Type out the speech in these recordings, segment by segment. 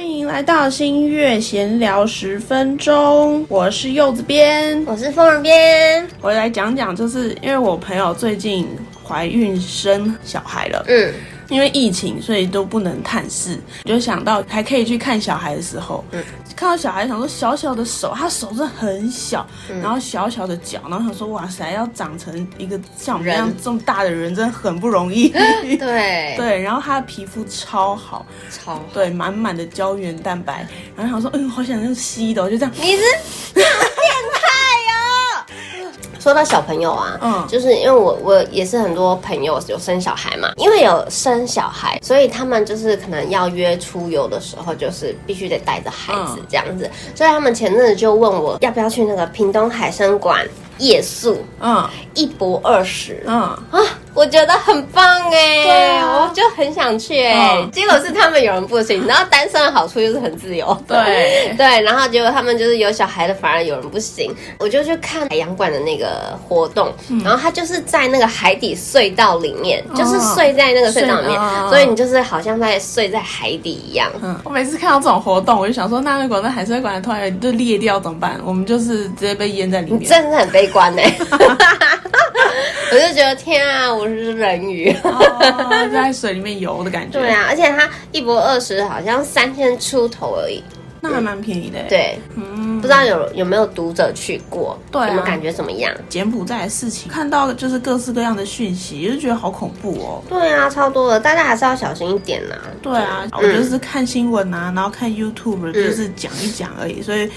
欢迎来到新月闲聊十分钟，我是柚子编，我是风人编，我来讲讲，就是因为我朋友最近怀孕生小孩了，嗯。因为疫情，所以都不能探视，就想到还可以去看小孩的时候，嗯，看到小孩想说小小的手，他手真的很小，嗯，然后小小的脚，然后想说哇塞，要长成一个像我们这样这么大的人，真的很不容易。对。对，然后他的皮肤超好，超好。对，满满的胶原蛋白，然后想说，嗯，好想用吸的，我就这样，你是。说到小朋友啊，嗯，就是因为我我也是很多朋友有生小孩嘛，因为有生小孩，所以他们就是可能要约出游的时候，就是必须得带着孩子这样子，嗯，所以他们前阵子就问我要不要去那个屏东海参馆夜宿，嗯，一博二十，嗯。啊。我觉得很棒哎，对啊，我就很想去哎，嗯，结果是他们有人不行，然后单身的好处就是很自由，对。对，然后结果他们就是有小孩的反而有人不行，我就去看海洋馆的那个活动，嗯，然后他就是在那个海底隧道里面，嗯，就是睡在那个隧道里面，嗯，所以你就是好像在睡在海底一样。嗯，我每次看到这种活动，我就想说，那如果那海水馆突然就裂掉怎么办？我们就是直接被淹在里面，真的是很悲观哎。我就觉得天啊，我是人鱼，哦，在水里面游的感觉。对啊，而且它一泊二十好像三千出头而已，那还蛮便宜的。对，嗯，不知道有有没有读者去过？对，你们感觉怎么样？柬埔寨的事情，看到就是各式各样的讯息，就觉得好恐怖哦。对啊，超多的，大家还是要小心一点呐。对啊，我就是看新闻啊，然后看 YouTube，就是讲一讲而已，所以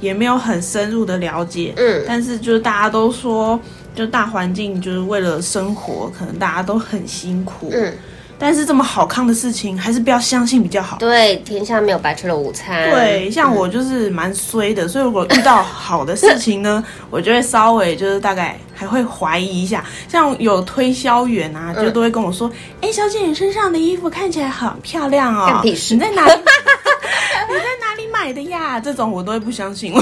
也没有很深入的了解。嗯，但是就是大家都说。就大环境，就是为了生活，可能大家都很辛苦。嗯，但是这么好康的事情，还是不要相信比较好。对，天下没有白吃的午餐。对，像我就是蛮衰的，所以如果遇到好的事情呢，我就会稍微就是大概还会怀疑一下。像有推销员啊，就都会跟我说：“哎、嗯，小姐，你身上的衣服看起来很漂亮哦，你在哪里？买的呀？”这种我都会不相信。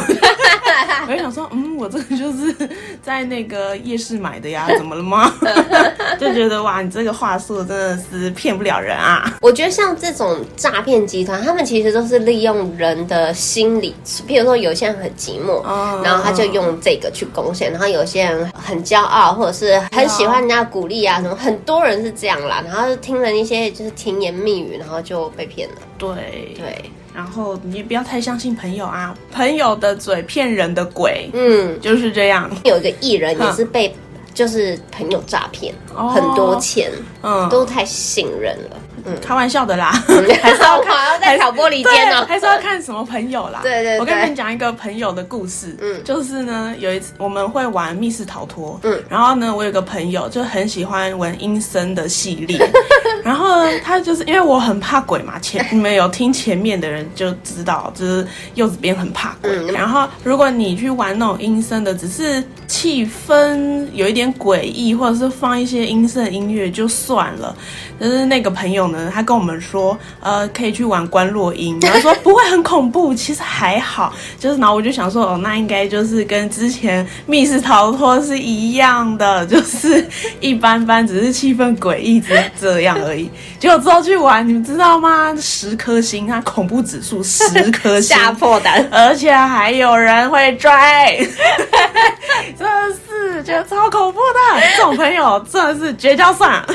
我就想说，嗯，我这个就是在那个夜市买的呀，怎么了吗？就觉得哇，你这个话术真的是骗不了人啊！我觉得像这种诈骗集团，他们其实都是利用人的心理，譬如说有些人很寂寞，然后他就用这个去攻陷；然后有些人很骄傲，或者是很喜欢人家鼓励啊什么，很多人是这样啦。然后听了一些就是甜言蜜语，然后就被骗了。对对。然后你也不要太相信朋友啊，朋友的嘴骗人的鬼，嗯，就是这样。有一个艺人也是被就是朋友诈骗，哦，很多钱，嗯，都太信任了。嗯，开玩笑的啦，嗯、还是要看，要在挑拨离间呢，还是要看什么朋友啦？对对，对，我跟你们讲一个朋友的故事，嗯，就是呢，有一次我们会玩密室逃脱，嗯，然后呢，我有个朋友就很喜欢玩阴森的系列，然后呢，他就是因为我很怕鬼嘛，前你们有听前面的人就知道，就是柚子边很怕鬼，嗯，然后如果你去玩那种阴森的，只是气氛有一点诡异，或者是放一些阴森的音乐就算了，就是那个朋友呢。他跟我们说，呃，可以去玩观落音，然后说不会很恐怖，其实还好。就是，然后我就想说，哦，那应该就是跟之前密室逃脱是一样的，就是一般般，只是气氛诡异，只是这样而已。结果之后去玩，你们知道吗？十颗星，它恐怖指数十颗星，吓破胆，而且还有人会追，真的是觉得超恐怖的。这种朋友真的是绝交算了。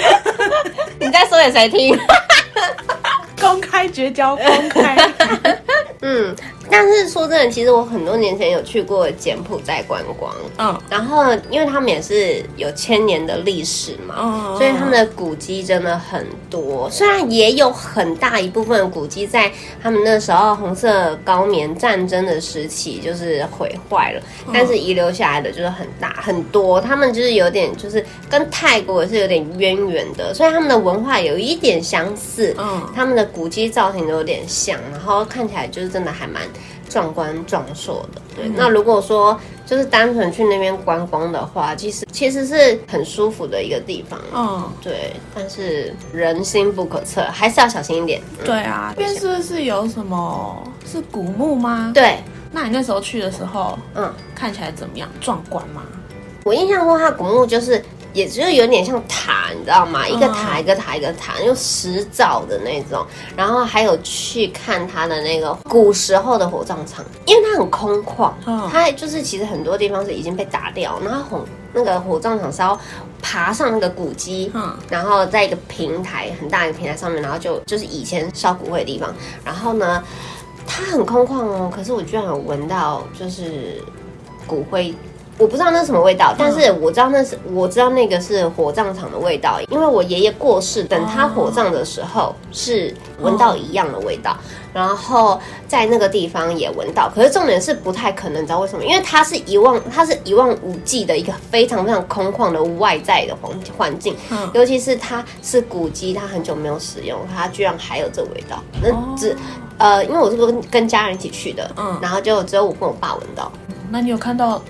你在说给谁听？公开绝交，公开。嗯。但是说真的，其实我很多年前有去过柬埔寨观光，嗯，然后因为他们也是有千年的历史嘛，嗯，所以他们的古迹真的很多。虽然也有很大一部分古迹在他们那时候红色高棉战争的时期就是毁坏了，但是遗留下来的就是很大很多。他们就是有点就是跟泰国也是有点渊源的，所以他们的文化有一点相似，嗯，他们的古迹造型都有点像，然后看起来就是真的还蛮。壮观壮硕的，对、嗯。那如果说就是单纯去那边观光的话，其实其实是很舒服的一个地方。嗯，对。但是人心不可测，还是要小心一点。对啊，那边是不是有什么是古墓吗？对。那你那时候去的时候，嗯，看起来怎么样？壮观吗？我印象中，它古墓就是也就是有点像塔，你知道吗？一个塔一个塔一个塔，用石造的那种。然后还有去看它的那个古时候的火葬场，因为它很空旷，它就是其实很多地方是已经被打掉，然后火那个火葬场是要爬上那个古迹，然后在一个平台很大一个平台上面，然后就就是以前烧骨灰的地方。然后呢，它很空旷哦，可是我居然有闻到就是骨灰。我不知道那是什么味道，但是我知道那是我知道那个是火葬场的味道，因为我爷爷过世，等他火葬的时候是闻到一样的味道，然后在那个地方也闻到。可是重点是不太可能，你知道为什么？因为它是一望，它是一望无际的一个非常非常空旷的外在的环环境，尤其是它是古迹，它很久没有使用，它居然还有这味道。那只呃，因为我是跟跟家人一起去的，嗯，然后就只有我跟我爸闻到。那你有看到？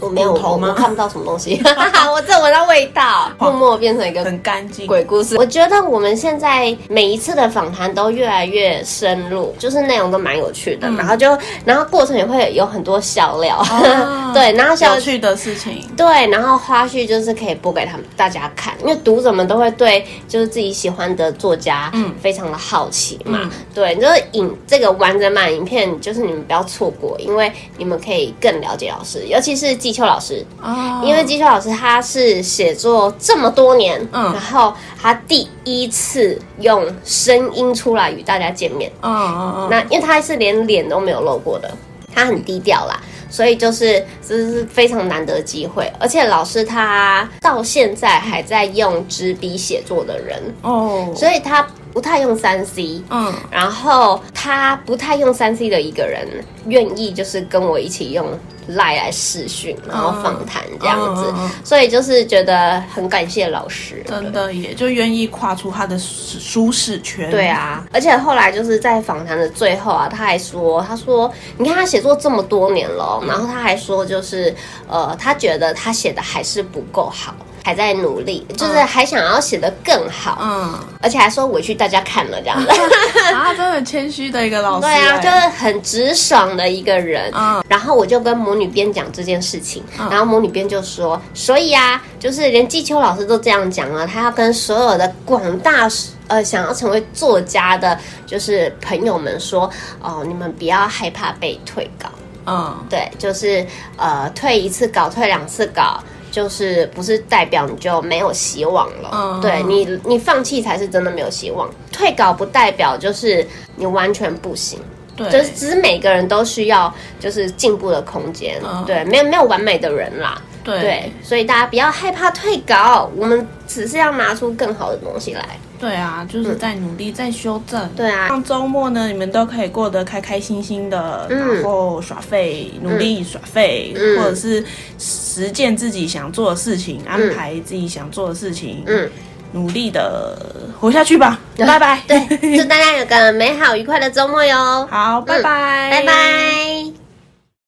我没有头吗？我看不到什么东西，我只闻到味道，默默变成一个很干净。鬼故事。我觉得我们现在每一次的访谈都越来越深入，就是内容都蛮有趣的，嗯、然后就然后过程也会有很多笑料，啊、对，然后有趣的事情，对，然后花絮就是可以播给他们大家看，因为读者们都会对就是自己喜欢的作家，嗯，非常的好奇嘛，嗯、对，就是影这个完整版影片，就是你们不要错过，因为你们可以更了解老师，尤其是。季秋老师，oh. 因为季秋老师他是写作这么多年，嗯，然后他第一次用声音出来与大家见面，嗯嗯嗯，那因为他是连脸都没有露过的，他很低调啦，所以就是这是非常难得的机会，而且老师他到现在还在用纸笔写作的人，哦，oh. 所以他不太用三 C，嗯，然后他不太用三 C 的一个人，愿意就是跟我一起用。赖来试训，然后访谈这样子，嗯、所以就是觉得很感谢老师，真的也就愿意跨出他的舒适圈。对啊，而且后来就是在访谈的最后啊，他还说，他说，你看他写作这么多年了，然后他还说，就是呃，他觉得他写的还是不够好。还在努力，就是还想要写得更好，嗯，而且还说委屈大家看了这样子，啊，真的很谦虚的一个老师，对啊，就是很直爽的一个人，嗯，然后我就跟母女编讲这件事情，嗯、然后母女编就说，所以啊，就是连季秋老师都这样讲了，他要跟所有的广大呃想要成为作家的，就是朋友们说，哦，你们不要害怕被退稿，嗯，对，就是呃退一次稿，退两次稿。就是不是代表你就没有希望了？嗯，对你，你放弃才是真的没有希望。退稿不代表就是你完全不行，对，就是只是每个人都需要就是进步的空间，嗯、对，没有没有完美的人啦。对，对，所以大家不要害怕退稿，我们只是要拿出更好的东西来。对啊，就是在努力，在修正。嗯、对啊，像周末呢，你们都可以过得开开心心的，嗯、然后耍废，努力耍废，嗯、或者是实践自己想做的事情，嗯、安排自己想做的事情，嗯，努力的活下去吧。嗯、拜拜。对，祝大家有个美好愉快的周末哟。好，拜拜，嗯、拜拜。